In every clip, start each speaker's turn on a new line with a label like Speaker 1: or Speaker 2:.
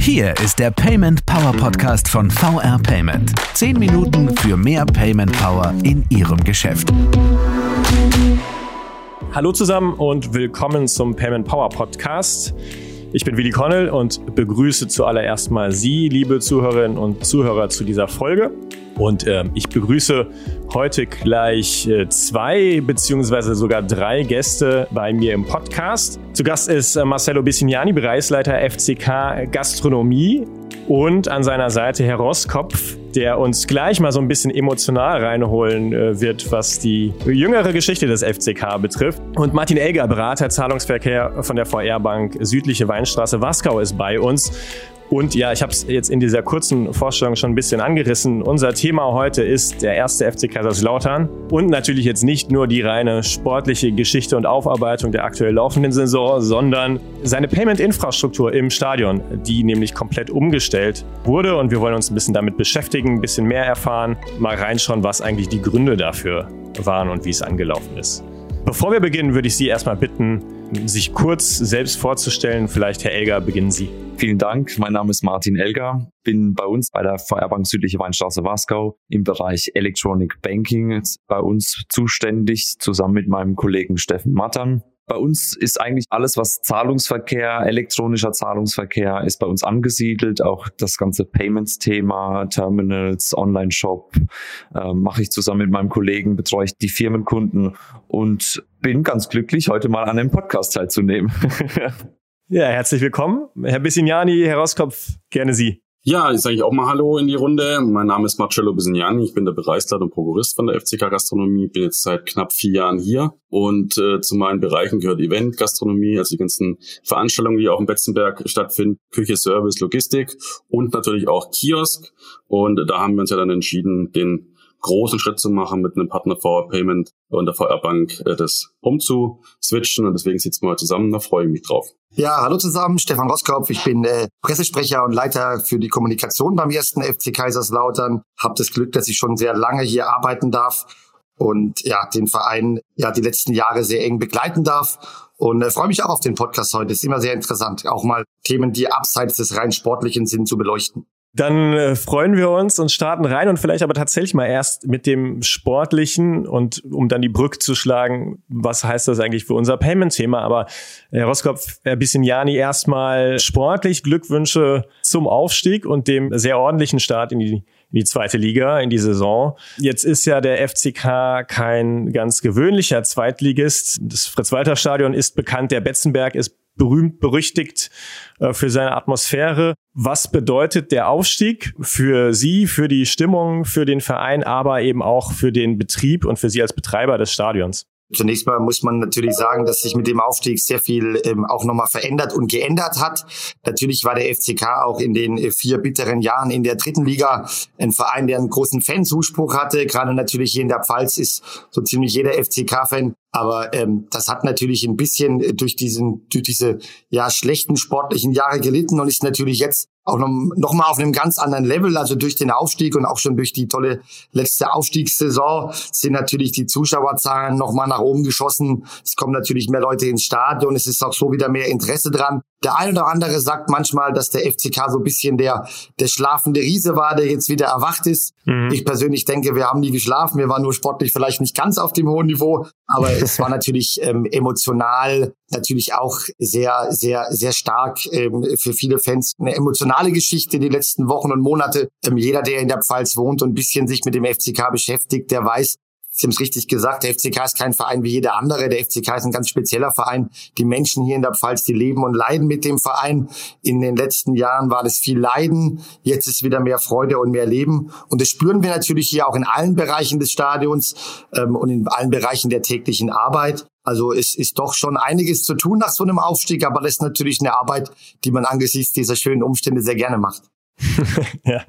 Speaker 1: Hier ist der Payment Power Podcast von VR Payment. Zehn Minuten für mehr Payment Power in Ihrem Geschäft.
Speaker 2: Hallo zusammen und willkommen zum Payment Power Podcast. Ich bin Willi Connell und begrüße zuallererst mal Sie, liebe Zuhörerinnen und Zuhörer, zu dieser Folge. Und äh, ich begrüße heute gleich äh, zwei beziehungsweise sogar drei Gäste bei mir im Podcast. Zu Gast ist äh, Marcello Bissignani, Bereichsleiter FCK Gastronomie und an seiner Seite Herr Roskopf, der uns gleich mal so ein bisschen emotional reinholen äh, wird, was die jüngere Geschichte des FCK betrifft. Und Martin Elger, Berater Zahlungsverkehr von der VR Bank Südliche Weinstraße Waskau ist bei uns. Und ja, ich habe es jetzt in dieser kurzen Vorstellung schon ein bisschen angerissen. Unser Thema heute ist der erste FC Kaiserslautern und natürlich jetzt nicht nur die reine sportliche Geschichte und Aufarbeitung der aktuell laufenden Saison, sondern seine Payment-Infrastruktur im Stadion, die nämlich komplett umgestellt wurde. Und wir wollen uns ein bisschen damit beschäftigen, ein bisschen mehr erfahren, mal reinschauen, was eigentlich die Gründe dafür waren und wie es angelaufen ist. Bevor wir beginnen, würde ich Sie erstmal bitten, sich kurz selbst vorzustellen. Vielleicht, Herr Elger, beginnen Sie.
Speaker 3: Vielen Dank. Mein Name ist Martin Elger. Bin bei uns bei der Feuerbank Südliche Weinstraße Wasgau im Bereich Electronic Banking bei uns zuständig, zusammen mit meinem Kollegen Steffen Mattern. Bei uns ist eigentlich alles, was Zahlungsverkehr, elektronischer Zahlungsverkehr ist bei uns angesiedelt. Auch das ganze Payments-Thema, Terminals, Online-Shop äh, mache ich zusammen mit meinem Kollegen, betreue ich die Firmenkunden und bin ganz glücklich, heute mal an dem Podcast teilzunehmen.
Speaker 2: ja, herzlich willkommen. Herr Bissignani, Herr Roskopf, gerne Sie.
Speaker 4: Ja, ich sage ich auch mal Hallo in die Runde. Mein Name ist Marcello Bisignani. Ich bin der Bereichsleiter und Prokurist von der FCK Gastronomie. Bin jetzt seit knapp vier Jahren hier. Und äh, zu meinen Bereichen gehört Event, Gastronomie, also die ganzen Veranstaltungen, die auch im Betzenberg stattfinden, Küche, Service, Logistik und natürlich auch Kiosk. Und da haben wir uns ja dann entschieden, den großen Schritt zu machen, mit einem Partner VR Payment und der VR Bank äh, das umzuswitchen. Und deswegen sitzen wir zusammen. Da freue ich mich drauf.
Speaker 5: Ja, hallo zusammen, Stefan Roskopf. Ich bin äh, Pressesprecher und Leiter für die Kommunikation beim ersten FC Kaiserslautern. Hab das Glück, dass ich schon sehr lange hier arbeiten darf und ja, den Verein ja die letzten Jahre sehr eng begleiten darf. Und äh, freue mich auch auf den Podcast heute. Ist immer sehr interessant, auch mal Themen, die abseits des rein sportlichen sind, zu beleuchten.
Speaker 2: Dann äh, freuen wir uns und starten rein und vielleicht aber tatsächlich mal erst mit dem Sportlichen und um dann die Brücke zu schlagen, was heißt das eigentlich für unser Payment-Thema? Aber Herr Roskopf, Herr Bissignani, erstmal sportlich Glückwünsche zum Aufstieg und dem sehr ordentlichen Start in die, in die zweite Liga, in die Saison. Jetzt ist ja der FCK kein ganz gewöhnlicher Zweitligist. Das Fritz-Walter-Stadion ist bekannt, der Betzenberg ist berühmt berüchtigt äh, für seine Atmosphäre. Was bedeutet der Aufstieg für Sie, für die Stimmung, für den Verein, aber eben auch für den Betrieb und für Sie als Betreiber des Stadions?
Speaker 5: Zunächst mal muss man natürlich sagen, dass sich mit dem Aufstieg sehr viel ähm, auch nochmal verändert und geändert hat. Natürlich war der FCK auch in den äh, vier bitteren Jahren in der dritten Liga ein Verein, der einen großen Fanzuspruch hatte. Gerade natürlich hier in der Pfalz ist so ziemlich jeder FCK-Fan aber ähm, das hat natürlich ein bisschen durch diesen, durch diese ja schlechten sportlichen Jahre gelitten und ist natürlich jetzt auch noch, noch mal auf einem ganz anderen Level. Also durch den Aufstieg und auch schon durch die tolle letzte Aufstiegssaison sind natürlich die Zuschauerzahlen noch mal nach oben geschossen. Es kommen natürlich mehr Leute ins Stadion. Es ist auch so wieder mehr Interesse dran. Der eine oder andere sagt manchmal, dass der FCK so ein bisschen der, der schlafende Riese war, der jetzt wieder erwacht ist. Mhm. Ich persönlich denke, wir haben nie geschlafen. Wir waren nur sportlich vielleicht nicht ganz auf dem hohen Niveau, aber es war natürlich ähm, emotional natürlich auch sehr, sehr, sehr stark ähm, für viele Fans eine emotionale Geschichte die letzten Wochen und Monate. Ähm, jeder, der in der Pfalz wohnt und ein bisschen sich mit dem FCK beschäftigt, der weiß, Sie haben es richtig gesagt, der FCK ist kein Verein wie jeder andere. Der FCK ist ein ganz spezieller Verein. Die Menschen hier in der Pfalz, die leben und leiden mit dem Verein. In den letzten Jahren war das viel Leiden. Jetzt ist wieder mehr Freude und mehr Leben. Und das spüren wir natürlich hier auch in allen Bereichen des Stadions ähm, und in allen Bereichen der täglichen Arbeit. Also es ist doch schon einiges zu tun nach so einem Aufstieg, aber das ist natürlich eine Arbeit, die man angesichts dieser schönen Umstände sehr gerne macht.
Speaker 2: ja.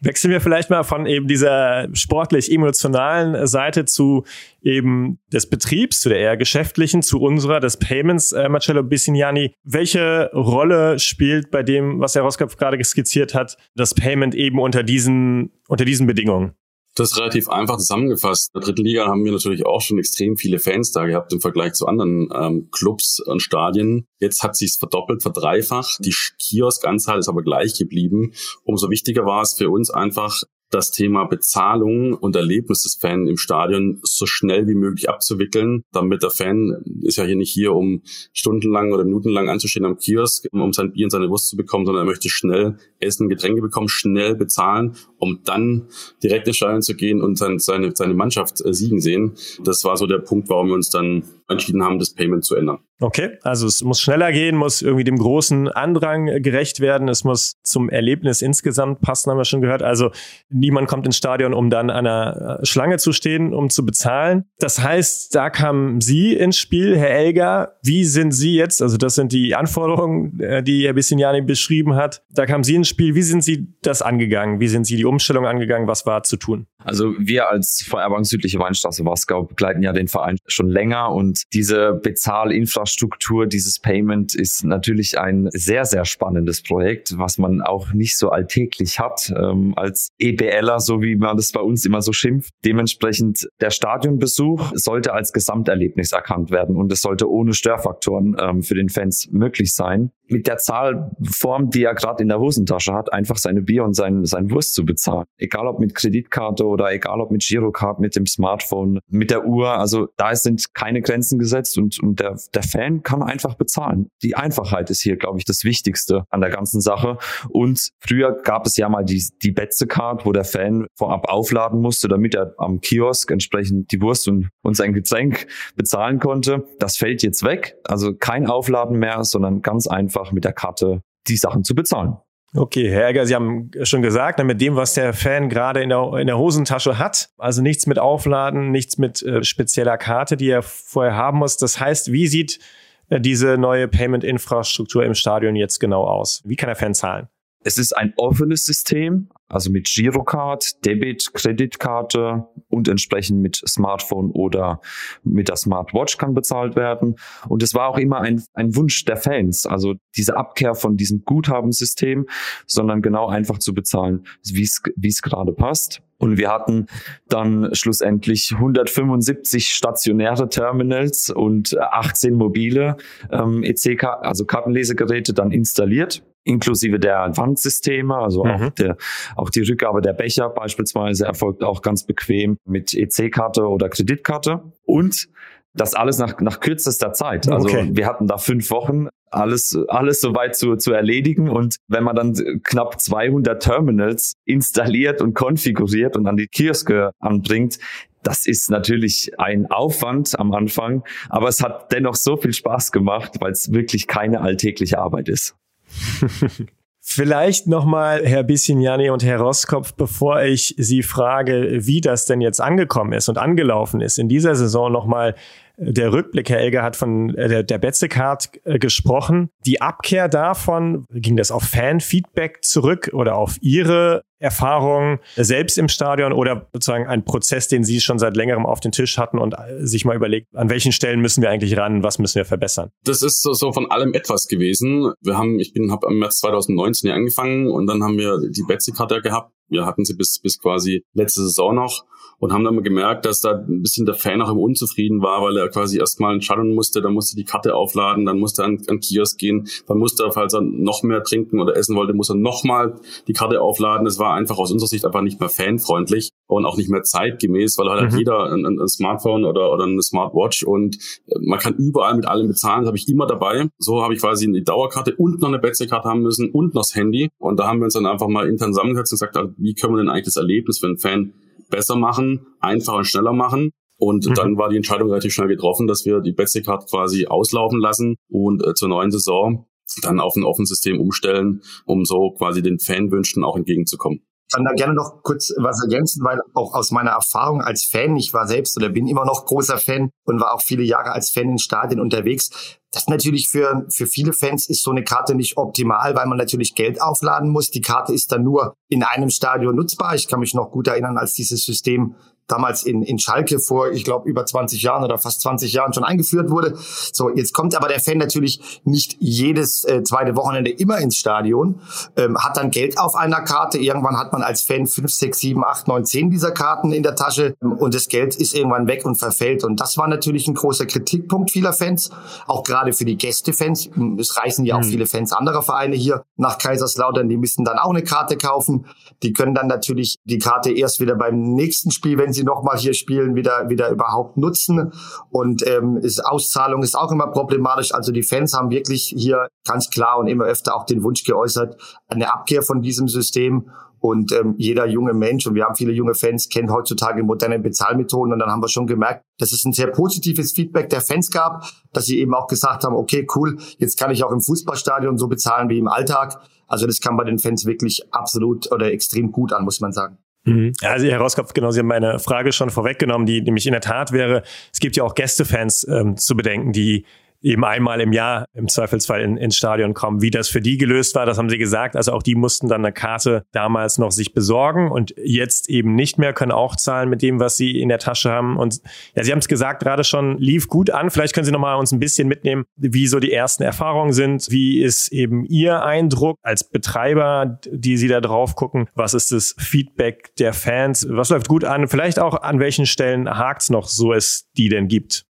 Speaker 2: Wechseln wir vielleicht mal von eben dieser sportlich emotionalen Seite zu eben des Betriebs, zu der eher geschäftlichen, zu unserer, des Payments, äh, Marcello Bissignani. Welche Rolle spielt bei dem, was Herr Roskopf gerade skizziert hat, das Payment eben unter diesen, unter diesen Bedingungen?
Speaker 4: Das ist relativ einfach zusammengefasst. In der dritten Liga haben wir natürlich auch schon extrem viele Fans da gehabt im Vergleich zu anderen ähm, Clubs und Stadien. Jetzt hat sich's verdoppelt, verdreifacht. Die Kioskanzahl ist aber gleich geblieben. Umso wichtiger war es für uns einfach, das Thema Bezahlung und Erlebnis des Fans im Stadion so schnell wie möglich abzuwickeln, damit der Fan ist ja hier nicht hier, um stundenlang oder minutenlang anzustehen am Kiosk, um sein Bier und seine Wurst zu bekommen, sondern er möchte schnell Essen, Getränke bekommen, schnell bezahlen, um dann direkt ins Stadion zu gehen und seine, seine Mannschaft äh, siegen sehen. Das war so der Punkt, warum wir uns dann entschieden haben, das Payment zu ändern.
Speaker 2: Okay, also es muss schneller gehen, muss irgendwie dem großen Andrang gerecht werden, es muss zum Erlebnis insgesamt passen, haben wir schon gehört. Also niemand kommt ins Stadion, um dann an einer äh, Schlange zu stehen, um zu bezahlen. Das heißt, da kamen Sie ins Spiel, Herr Elger. Wie sind Sie jetzt, also das sind die Anforderungen, äh, die Herr Bissignani beschrieben hat, da kamen Sie ins Spiel. Wie sind Sie das angegangen? Wie sind Sie die Umstellung angegangen? Was war zu tun?
Speaker 3: Also wir als VR Südliche Weinstraße Wasgau begleiten ja den Verein schon länger und diese Bezahlinfrastruktur, dieses Payment ist natürlich ein sehr, sehr spannendes Projekt, was man auch nicht so alltäglich hat ähm, als EBLer, so wie man das bei uns immer so schimpft. Dementsprechend der Stadionbesuch sollte als Gesamterlebnis erkannt werden und es sollte ohne Störfaktoren ähm, für den Fans möglich sein mit der Zahlform, die er gerade in der Hosentasche hat, einfach seine Bier und sein, sein Wurst zu bezahlen. Egal ob mit Kreditkarte oder egal ob mit Girocard, mit dem Smartphone, mit der Uhr. Also da sind keine Grenzen gesetzt und, und der, der Fan kann einfach bezahlen. Die Einfachheit ist hier, glaube ich, das Wichtigste an der ganzen Sache. Und früher gab es ja mal die, die Betze-Card, wo der Fan vorab aufladen musste, damit er am Kiosk entsprechend die Wurst und, und sein Getränk bezahlen konnte. Das fällt jetzt weg. Also kein Aufladen mehr, sondern ganz einfach einfach mit der Karte die Sachen zu bezahlen.
Speaker 2: Okay, Herr Egger, Sie haben schon gesagt, mit dem, was der Fan gerade in der, in der Hosentasche hat, also nichts mit Aufladen, nichts mit äh, spezieller Karte, die er vorher haben muss. Das heißt, wie sieht äh, diese neue Payment-Infrastruktur im Stadion jetzt genau aus? Wie kann der Fan zahlen?
Speaker 3: Es ist ein offenes System, also mit Girocard, Debit, Kreditkarte und entsprechend mit Smartphone oder mit der Smartwatch kann bezahlt werden. Und es war auch immer ein, ein Wunsch der Fans, also diese Abkehr von diesem Guthabensystem, sondern genau einfach zu bezahlen, wie es gerade passt. Und wir hatten dann schlussendlich 175 stationäre Terminals und 18 mobile ähm, EC, also Kartenlesegeräte dann installiert inklusive der Wandsysteme, also mhm. auch, der, auch die Rückgabe der Becher beispielsweise erfolgt auch ganz bequem mit EC-Karte oder Kreditkarte und das alles nach, nach kürzester Zeit. Also okay. wir hatten da fünf Wochen, alles, alles soweit zu, zu erledigen. Und wenn man dann knapp 200 Terminals installiert und konfiguriert und an die Kioske anbringt, das ist natürlich ein Aufwand am Anfang, aber es hat dennoch so viel Spaß gemacht, weil es wirklich keine alltägliche Arbeit ist.
Speaker 2: Vielleicht nochmal, Herr Bissignani und Herr Roskopf, bevor ich Sie frage, wie das denn jetzt angekommen ist und angelaufen ist, in dieser Saison nochmal der Rückblick, Herr Elger hat von äh, der, der Betzekart äh, gesprochen. Die Abkehr davon, ging das auf Fanfeedback zurück oder auf Ihre Erfahrungen selbst im Stadion oder sozusagen ein Prozess, den Sie schon seit längerem auf den Tisch hatten und äh, sich mal überlegt, an welchen Stellen müssen wir eigentlich ran, was müssen wir verbessern?
Speaker 4: Das ist so, von allem etwas gewesen. Wir haben, ich bin, habe im März 2019 hier angefanng und dann haben wir die Betsy-Karte gehabt. Wir hatten sie bis, bis quasi letzte Saison noch und haben dann mal gemerkt, dass da ein bisschen der Fan auch immer unzufrieden war, weil er quasi erstmal entscheiden musste, dann musste die Karte aufladen, dann musste er an, an Kiosk gehen, dann musste er, falls er noch mehr trinken oder essen wollte, muss er nochmal die Karte aufladen. Das war einfach aus unserer Sicht einfach nicht mehr fanfreundlich und auch nicht mehr zeitgemäß, weil halt mhm. jeder ein, ein, Smartphone oder, oder eine Smartwatch und äh, man kann überall mit allem bezahlen, das habe ich immer dabei. So habe ich quasi eine Dauerkarte und noch eine Betsy-Karte haben müssen und noch das Handy und da haben wir uns dann einfach mal intern zusammengesetzt und gesagt, wie können wir denn eigentlich das Erlebnis für einen Fan besser machen, einfacher und schneller machen. Und mhm. dann war die Entscheidung relativ schnell getroffen, dass wir die Basic Card quasi auslaufen lassen und äh, zur neuen Saison dann auf ein offenes System umstellen, um so quasi den Fanwünschen auch entgegenzukommen
Speaker 5: kann da gerne noch kurz was ergänzen, weil auch aus meiner Erfahrung als Fan, ich war selbst oder bin immer noch großer Fan und war auch viele Jahre als Fan in Stadien unterwegs. Das natürlich für, für viele Fans ist so eine Karte nicht optimal, weil man natürlich Geld aufladen muss. Die Karte ist dann nur in einem Stadion nutzbar. Ich kann mich noch gut erinnern, als dieses System damals in, in Schalke vor, ich glaube, über 20 Jahren oder fast 20 Jahren schon eingeführt wurde. So, jetzt kommt aber der Fan natürlich nicht jedes äh, zweite Wochenende immer ins Stadion, ähm, hat dann Geld auf einer Karte. Irgendwann hat man als Fan 5, 6, 7, 8, 9, 10 dieser Karten in der Tasche und das Geld ist irgendwann weg und verfällt. Und das war natürlich ein großer Kritikpunkt vieler Fans, auch gerade für die Gästefans. Es reisen ja auch mhm. viele Fans anderer Vereine hier nach Kaiserslautern, die müssen dann auch eine Karte kaufen. Die können dann natürlich die Karte erst wieder beim nächsten Spiel, wenn sie nochmal hier spielen, wieder, wieder überhaupt nutzen. Und ähm, ist, Auszahlung ist auch immer problematisch. Also die Fans haben wirklich hier ganz klar und immer öfter auch den Wunsch geäußert, eine Abkehr von diesem System. Und ähm, jeder junge Mensch, und wir haben viele junge Fans, kennt heutzutage moderne Bezahlmethoden. Und dann haben wir schon gemerkt, dass es ein sehr positives Feedback der Fans gab, dass sie eben auch gesagt haben, okay, cool, jetzt kann ich auch im Fußballstadion so bezahlen wie im Alltag. Also das kam bei den Fans wirklich absolut oder extrem gut an, muss man sagen.
Speaker 2: Mhm. Also Herr Rauskopf, genau, Sie haben meine Frage schon vorweggenommen, die nämlich in der Tat wäre, es gibt ja auch Gästefans ähm, zu bedenken, die eben einmal im Jahr im Zweifelsfall in, ins Stadion kommen. Wie das für die gelöst war, das haben sie gesagt. Also auch die mussten dann eine Karte damals noch sich besorgen und jetzt eben nicht mehr, können auch zahlen mit dem, was sie in der Tasche haben. Und ja, Sie haben es gesagt, gerade schon lief gut an. Vielleicht können Sie noch mal uns ein bisschen mitnehmen, wie so die ersten Erfahrungen sind. Wie ist eben Ihr Eindruck als Betreiber, die Sie da drauf gucken? Was ist das Feedback der Fans? Was läuft gut an? Vielleicht auch an welchen Stellen hakt es noch, so es die denn gibt?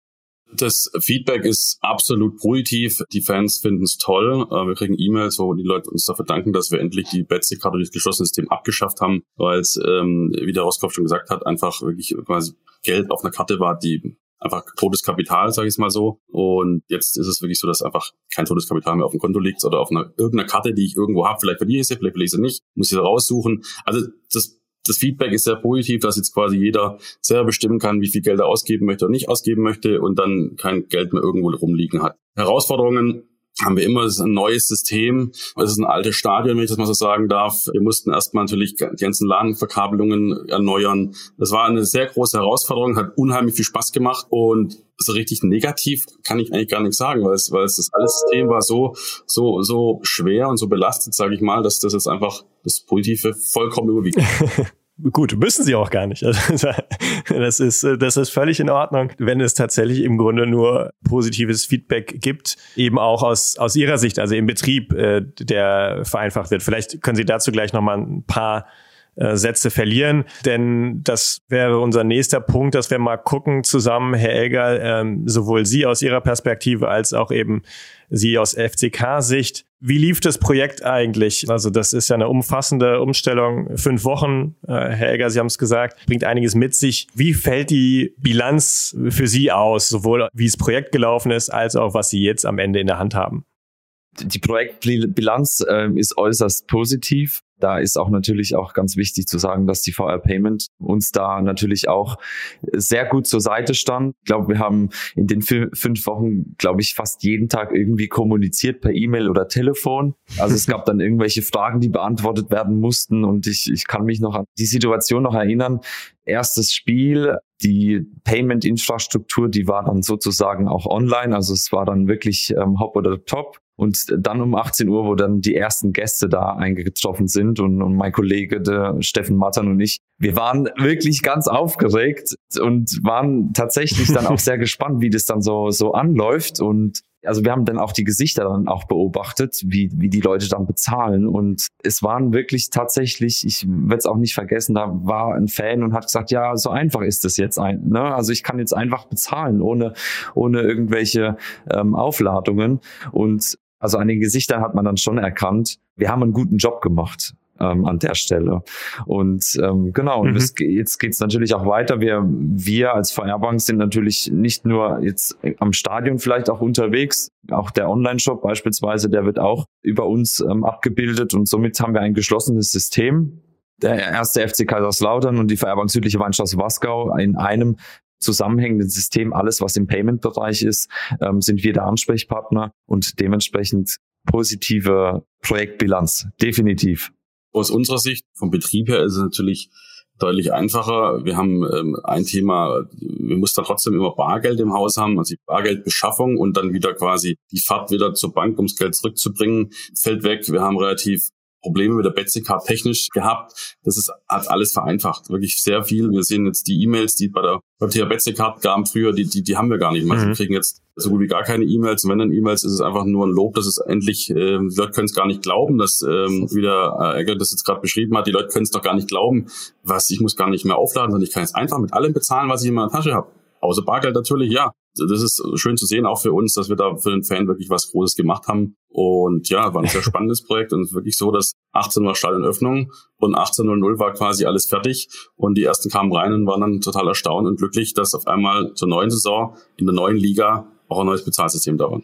Speaker 4: Das Feedback ist absolut positiv. Die Fans finden es toll. Äh, wir kriegen E-Mails, wo die Leute uns dafür danken, dass wir endlich die Betsy-Karte durch das geschlossene System abgeschafft haben, weil es, ähm, wie der Roskopf schon gesagt hat, einfach wirklich quasi Geld auf einer Karte war, die einfach totes Kapital, sage ich mal so. Und jetzt ist es wirklich so, dass einfach kein totes Kapital mehr auf dem Konto liegt oder auf einer irgendeiner Karte, die ich irgendwo habe. Vielleicht verliere ich sie, vielleicht verliere ich sie nicht, muss ich sie raussuchen. Also das das Feedback ist sehr positiv, dass jetzt quasi jeder selber bestimmen kann, wie viel Geld er ausgeben möchte oder nicht ausgeben möchte und dann kein Geld mehr irgendwo rumliegen hat. Herausforderungen haben wir immer, ein neues System. Es ist ein altes Stadion, wenn ich das mal so sagen darf. Wir mussten erstmal natürlich die ganzen LAN-Verkabelungen erneuern. Das war eine sehr große Herausforderung, hat unheimlich viel Spaß gemacht und so richtig negativ kann ich eigentlich gar nichts sagen, weil es, weil es das alles System war so, so, so schwer und so belastet, sage ich mal, dass das jetzt einfach das Positive vollkommen überwiegt.
Speaker 2: Gut, müssen sie auch gar nicht. Also, das ist, das ist völlig in Ordnung, wenn es tatsächlich im Grunde nur positives Feedback gibt, eben auch aus, aus Ihrer Sicht, also im Betrieb, äh, der vereinfacht wird. Vielleicht können Sie dazu gleich nochmal ein paar äh, Sätze verlieren. Denn das wäre unser nächster Punkt, dass wir mal gucken zusammen, Herr Elger, ähm, sowohl Sie aus Ihrer Perspektive als auch eben Sie aus FCK-Sicht. Wie lief das Projekt eigentlich? Also das ist ja eine umfassende Umstellung. Fünf Wochen, äh, Herr Elger, Sie haben es gesagt, bringt einiges mit sich. Wie fällt die Bilanz für Sie aus, sowohl wie das Projekt gelaufen ist, als auch was Sie jetzt am Ende in der Hand haben?
Speaker 3: Die Projektbilanz äh, ist äußerst positiv. Da ist auch natürlich auch ganz wichtig zu sagen, dass die VR Payment uns da natürlich auch sehr gut zur Seite stand. Ich glaube, wir haben in den fünf Wochen, glaube ich, fast jeden Tag irgendwie kommuniziert per E-Mail oder Telefon. Also es gab dann irgendwelche Fragen, die beantwortet werden mussten und ich, ich kann mich noch an die Situation noch erinnern. Erstes Spiel, die Payment-Infrastruktur, die war dann sozusagen auch online. Also es war dann wirklich ähm, Hop oder Top. Und dann um 18 Uhr, wo dann die ersten Gäste da eingetroffen sind und, und mein Kollege, der Steffen Mattern und ich, wir waren wirklich ganz aufgeregt und waren tatsächlich dann auch sehr gespannt, wie das dann so, so anläuft. Und also wir haben dann auch die Gesichter dann auch beobachtet, wie, wie die Leute dann bezahlen. Und es waren wirklich tatsächlich, ich werde es auch nicht vergessen, da war ein Fan und hat gesagt, ja, so einfach ist das jetzt ein. Ne? Also ich kann jetzt einfach bezahlen, ohne, ohne irgendwelche ähm, Aufladungen. Und also an den Gesichtern hat man dann schon erkannt, wir haben einen guten Job gemacht ähm, an der Stelle. Und ähm, genau, mhm. und jetzt geht's natürlich auch weiter. Wir, wir als VR-Bank sind natürlich nicht nur jetzt am Stadion vielleicht auch unterwegs, auch der Online-Shop beispielsweise, der wird auch über uns ähm, abgebildet und somit haben wir ein geschlossenes System. Der erste FC Kaiserslautern und die VR-Bank Südliche Weinstraße Wasgau in einem zusammenhängenden System, alles was im Payment-Bereich ist, ähm, sind wir der Ansprechpartner und dementsprechend positive Projektbilanz, definitiv.
Speaker 4: Aus unserer Sicht, vom Betrieb her, ist es natürlich deutlich einfacher. Wir haben ähm, ein Thema, wir mussten dann trotzdem immer Bargeld im Haus haben, also die Bargeldbeschaffung und dann wieder quasi die Fahrt wieder zur Bank, ums Geld zurückzubringen, fällt weg. Wir haben relativ Probleme mit der Betsy-Card technisch gehabt. Das ist, hat alles vereinfacht. Wirklich sehr viel. Wir sehen jetzt die E-Mails, die bei der, beim Thema Betsy-Card gaben früher, die, die, die haben wir gar nicht mehr. Mhm. Wir kriegen jetzt so gut wie gar keine E-Mails. Und wenn dann E-Mails, ist es einfach nur ein Lob, dass es endlich, äh, die Leute können es gar nicht glauben, dass, ähm, wie der äh, das jetzt gerade beschrieben hat, die Leute können es doch gar nicht glauben, was, ich muss gar nicht mehr aufladen, sondern ich kann jetzt einfach mit allem bezahlen, was ich in meiner Tasche habe. Außer Bargeld natürlich, ja das ist schön zu sehen, auch für uns, dass wir da für den Fan wirklich was Großes gemacht haben. Und ja, war ein sehr spannendes Projekt und wirklich so, dass 18 war Stadionöffnung und 18.00 war quasi alles fertig und die ersten kamen rein und waren dann total erstaunt und glücklich, dass auf einmal zur neuen Saison in der neuen Liga auch ein neues Bezahlsystem da war.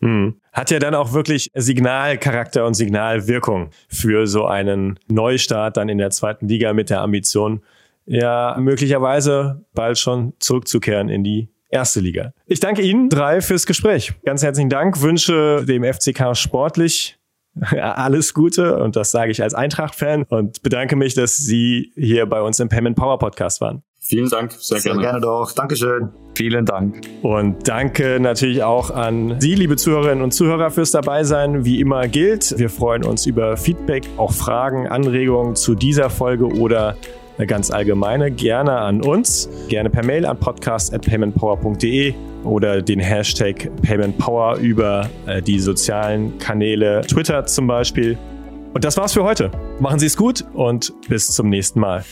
Speaker 2: Hm. Hat ja dann auch wirklich Signalcharakter und Signalwirkung für so einen Neustart dann in der zweiten Liga mit der Ambition, ja, möglicherweise bald schon zurückzukehren in die erste Liga. Ich danke Ihnen drei fürs Gespräch. Ganz herzlichen Dank, wünsche dem FCK sportlich alles Gute und das sage ich als Eintracht-Fan und bedanke mich, dass Sie hier bei uns im Payment Power Podcast waren.
Speaker 4: Vielen Dank, sehr, sehr gerne.
Speaker 5: gerne doch. Dankeschön.
Speaker 3: Vielen Dank.
Speaker 2: Und danke natürlich auch an Sie, liebe Zuhörerinnen und Zuhörer, fürs Dabeisein. Wie immer gilt, wir freuen uns über Feedback, auch Fragen, Anregungen zu dieser Folge oder eine ganz allgemeine, gerne an uns, gerne per Mail an podcast.paymentpower.de oder den Hashtag paymentpower über äh, die sozialen Kanäle Twitter zum Beispiel. Und das war's für heute. Machen Sie es gut und bis zum nächsten Mal.